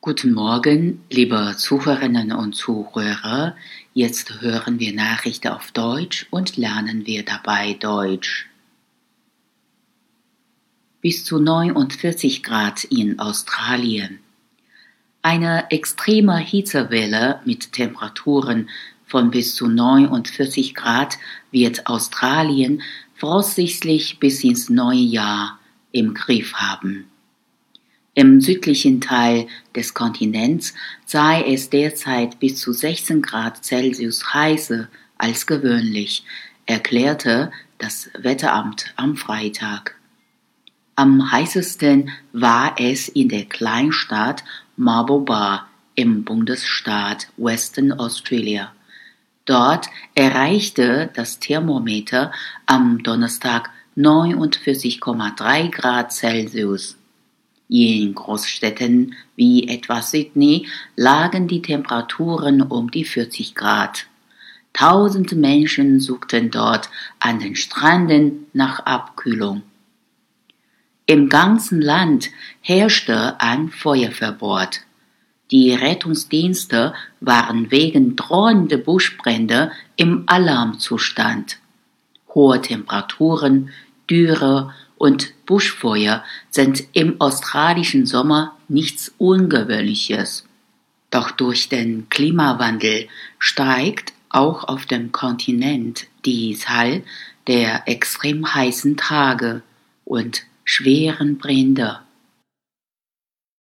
Guten Morgen, liebe Zuhörerinnen und Zuhörer. Jetzt hören wir Nachrichten auf Deutsch und lernen wir dabei Deutsch. Bis zu 49 Grad in Australien. Eine extreme Hitzewelle mit Temperaturen von bis zu 49 Grad wird Australien voraussichtlich bis ins neue Jahr im Griff haben. Im südlichen Teil des Kontinents sei es derzeit bis zu 16 Grad Celsius heißer als gewöhnlich, erklärte das Wetteramt am Freitag. Am heißesten war es in der Kleinstadt Marlborough im Bundesstaat Western Australia. Dort erreichte das Thermometer am Donnerstag 49,3 Grad Celsius. In Großstädten wie etwa Sydney lagen die Temperaturen um die 40 Grad. Tausende Menschen suchten dort an den Stränden nach Abkühlung. Im ganzen Land herrschte ein Feuerverbot. Die Rettungsdienste waren wegen drohender Buschbrände im Alarmzustand. Hohe Temperaturen, Dürre und Buschfeuer sind im australischen Sommer nichts Ungewöhnliches. Doch durch den Klimawandel steigt auch auf dem Kontinent die Zahl der extrem heißen Tage und schweren Brände.